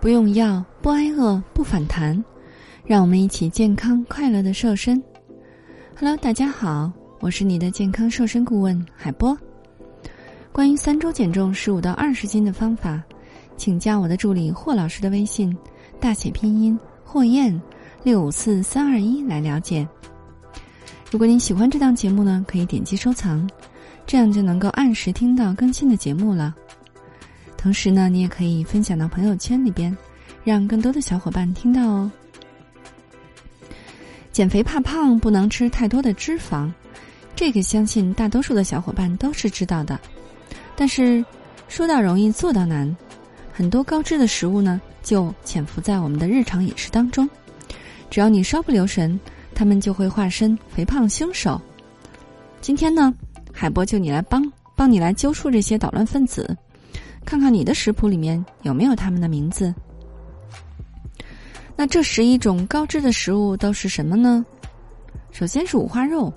不用药，不挨饿，不反弹，让我们一起健康快乐的瘦身。Hello，大家好，我是你的健康瘦身顾问海波。关于三周减重十五到二十斤的方法，请加我的助理霍老师的微信，大写拼音霍燕六五四三二一来了解。如果您喜欢这档节目呢，可以点击收藏，这样就能够按时听到更新的节目了。同时呢，你也可以分享到朋友圈里边，让更多的小伙伴听到哦。减肥怕胖，不能吃太多的脂肪，这个相信大多数的小伙伴都是知道的。但是说到容易做到难，很多高脂的食物呢，就潜伏在我们的日常饮食当中。只要你稍不留神，他们就会化身肥胖凶手。今天呢，海波就你来帮帮你来揪出这些捣乱分子。看看你的食谱里面有没有他们的名字。那这十一种高脂的食物都是什么呢？首先是五花肉，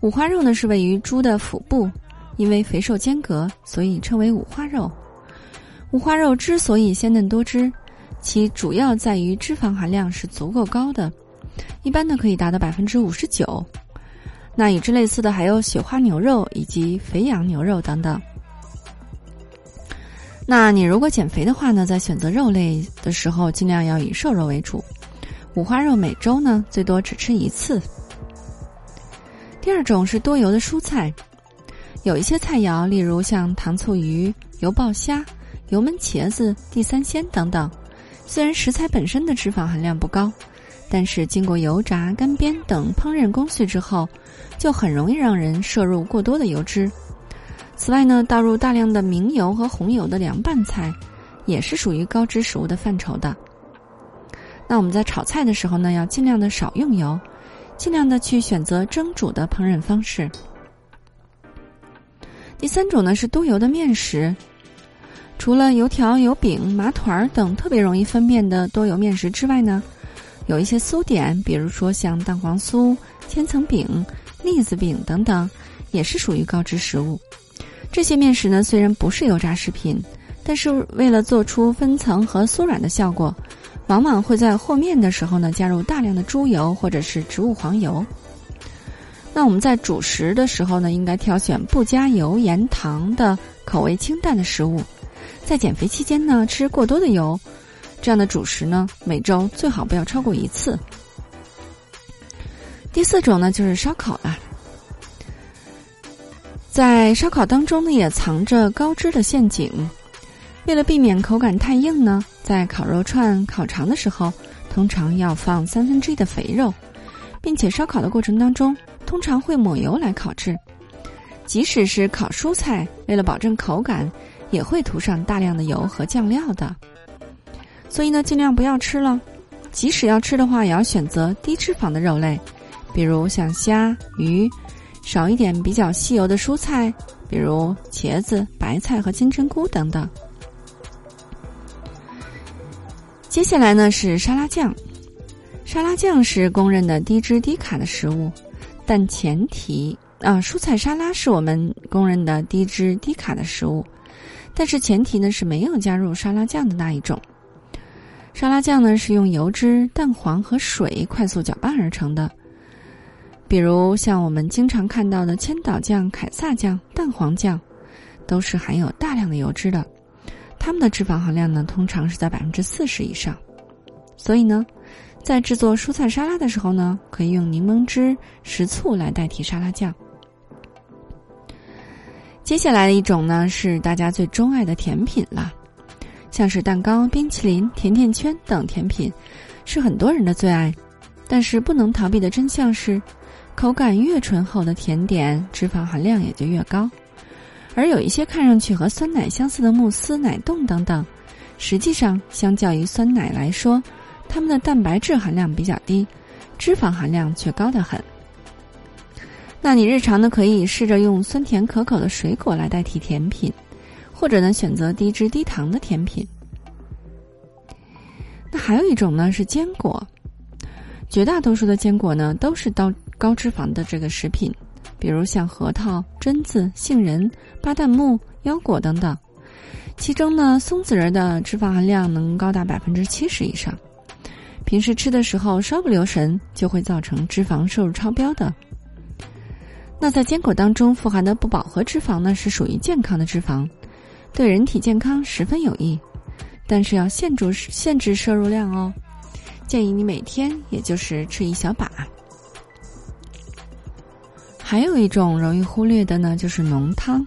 五花肉呢是位于猪的腹部，因为肥瘦间隔，所以称为五花肉。五花肉之所以鲜嫩多汁，其主要在于脂肪含量是足够高的，一般呢可以达到百分之五十九。那与之类似的还有雪花牛肉以及肥羊牛肉等等。那你如果减肥的话呢，在选择肉类的时候，尽量要以瘦肉为主。五花肉每周呢最多只吃一次。第二种是多油的蔬菜，有一些菜肴，例如像糖醋鱼、油爆虾、油焖茄子、地三鲜等等，虽然食材本身的脂肪含量不高，但是经过油炸、干煸等烹饪工序之后，就很容易让人摄入过多的油脂。此外呢，倒入大量的明油和红油的凉拌菜，也是属于高脂食物的范畴的。那我们在炒菜的时候呢，要尽量的少用油，尽量的去选择蒸煮的烹饪方式。第三种呢是多油的面食，除了油条、油饼、麻团儿等特别容易分辨的多油面食之外呢，有一些酥点，比如说像蛋黄酥、千层饼、栗子饼等等，也是属于高脂食物。这些面食呢，虽然不是油炸食品，但是为了做出分层和酥软的效果，往往会在和面的时候呢加入大量的猪油或者是植物黄油。那我们在主食的时候呢，应该挑选不加油盐糖的口味清淡的食物。在减肥期间呢，吃过多的油，这样的主食呢，每周最好不要超过一次。第四种呢，就是烧烤了。在烧烤当中呢，也藏着高脂的陷阱。为了避免口感太硬呢，在烤肉串、烤肠的时候，通常要放三分之一的肥肉，并且烧烤的过程当中，通常会抹油来烤制。即使是烤蔬菜，为了保证口感，也会涂上大量的油和酱料的。所以呢，尽量不要吃了。即使要吃的话，也要选择低脂肪的肉类，比如像虾、鱼。少一点比较吸油的蔬菜，比如茄子、白菜和金针菇等等。接下来呢是沙拉酱，沙拉酱是公认的低脂低卡的食物，但前提啊，蔬菜沙拉是我们公认的低脂低卡的食物，但是前提呢是没有加入沙拉酱的那一种。沙拉酱呢是用油脂、蛋黄和水快速搅拌而成的。比如像我们经常看到的千岛酱、凯撒酱、蛋黄酱，都是含有大量的油脂的，它们的脂肪含量呢通常是在百分之四十以上。所以呢，在制作蔬菜沙拉的时候呢，可以用柠檬汁、食醋来代替沙拉酱。接下来的一种呢是大家最钟爱的甜品了，像是蛋糕、冰淇淋、甜甜圈等甜品，是很多人的最爱。但是不能逃避的真相是。口感越醇厚的甜点，脂肪含量也就越高，而有一些看上去和酸奶相似的慕斯、奶冻等等，实际上相较于酸奶来说，它们的蛋白质含量比较低，脂肪含量却高得很。那你日常呢，可以试着用酸甜可口的水果来代替甜品，或者呢选择低脂低糖的甜品。那还有一种呢是坚果，绝大多数的坚果呢都是到。高脂肪的这个食品，比如像核桃、榛子、杏仁、巴旦木、腰果等等，其中呢，松子仁的脂肪含量能高达百分之七十以上。平时吃的时候稍不留神，就会造成脂肪摄入超标的。那在坚果当中富含的不饱和脂肪呢，是属于健康的脂肪，对人体健康十分有益，但是要限制限制摄入量哦。建议你每天也就是吃一小把。还有一种容易忽略的呢，就是浓汤。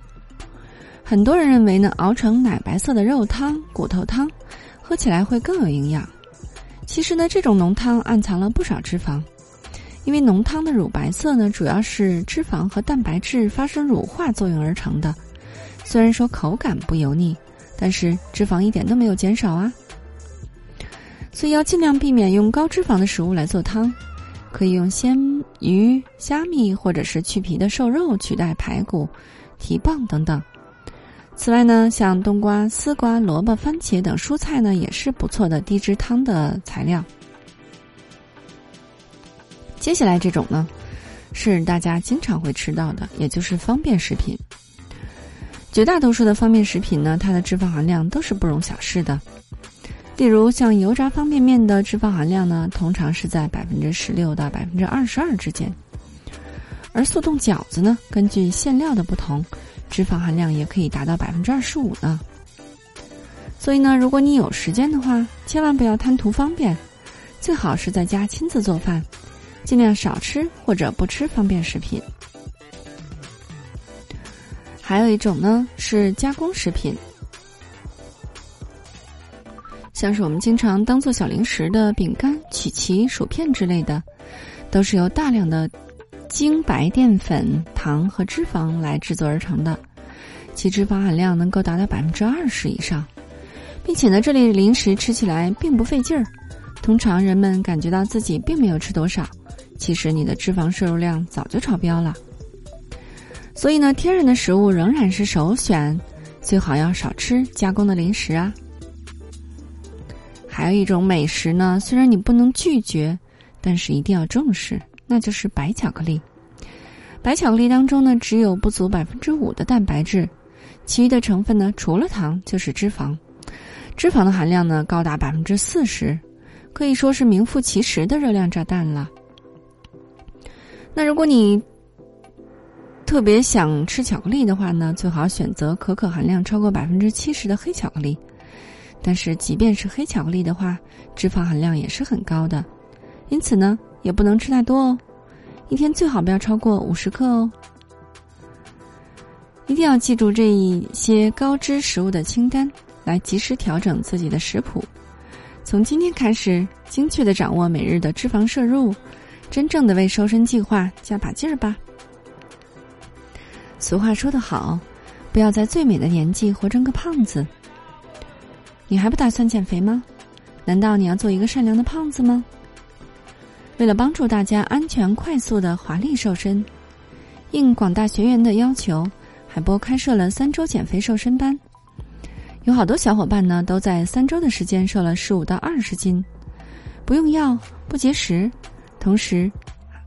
很多人认为呢，熬成奶白色的肉汤、骨头汤，喝起来会更有营养。其实呢，这种浓汤暗藏了不少脂肪，因为浓汤的乳白色呢，主要是脂肪和蛋白质发生乳化作用而成的。虽然说口感不油腻，但是脂肪一点都没有减少啊。所以要尽量避免用高脂肪的食物来做汤，可以用鲜鱼、虾米或者是去皮的瘦肉取代排骨、蹄膀等等。此外呢，像冬瓜、丝瓜、萝卜、番茄等蔬菜呢，也是不错的低脂汤的材料。接下来这种呢，是大家经常会吃到的，也就是方便食品。绝大多数的方便食品呢，它的脂肪含量都是不容小视的。例如，像油炸方便面的脂肪含量呢，通常是在百分之十六到百分之二十二之间。而速冻饺子呢，根据馅料的不同。脂肪含量也可以达到百分之二十五呢。所以呢，如果你有时间的话，千万不要贪图方便，最好是在家亲自做饭，尽量少吃或者不吃方便食品。还有一种呢是加工食品，像是我们经常当做小零食的饼干、曲奇、薯片之类的，都是由大量的。精白淀粉、糖和脂肪来制作而成的，其脂肪含量能够达到百分之二十以上，并且呢，这类零食吃起来并不费劲儿。通常人们感觉到自己并没有吃多少，其实你的脂肪摄入量早就超标了。所以呢，天然的食物仍然是首选，最好要少吃加工的零食啊。还有一种美食呢，虽然你不能拒绝，但是一定要重视。那就是白巧克力，白巧克力当中呢，只有不足百分之五的蛋白质，其余的成分呢，除了糖就是脂肪，脂肪的含量呢高达百分之四十，可以说是名副其实的热量炸弹了。那如果你特别想吃巧克力的话呢，最好选择可可含量超过百分之七十的黑巧克力。但是即便是黑巧克力的话，脂肪含量也是很高的，因此呢。也不能吃太多哦，一天最好不要超过五十克哦。一定要记住这一些高脂食物的清单，来及时调整自己的食谱。从今天开始，精确的掌握每日的脂肪摄入，真正的为瘦身计划加把劲儿吧。俗话说得好，不要在最美的年纪活成个胖子。你还不打算减肥吗？难道你要做一个善良的胖子吗？为了帮助大家安全、快速的华丽瘦身，应广大学员的要求，海波开设了三周减肥瘦身班。有好多小伙伴呢，都在三周的时间瘦了十五到二十斤，不用药、不节食，同时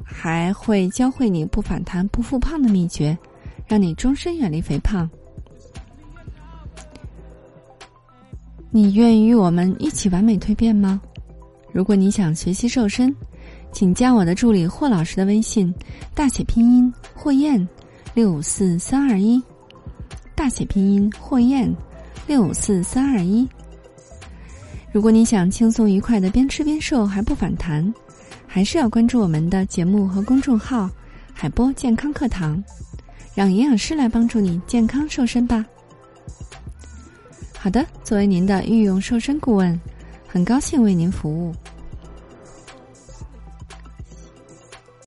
还会教会你不反弹、不复胖的秘诀，让你终身远离肥胖。你愿意与我们一起完美蜕变吗？如果你想学习瘦身，请加我的助理霍老师的微信，大写拼音霍燕，六五四三二一，大写拼音霍燕，六五四三二一。如果你想轻松愉快的边吃边瘦还不反弹，还是要关注我们的节目和公众号“海波健康课堂”，让营养师来帮助你健康瘦身吧。好的，作为您的御用瘦身顾问，很高兴为您服务。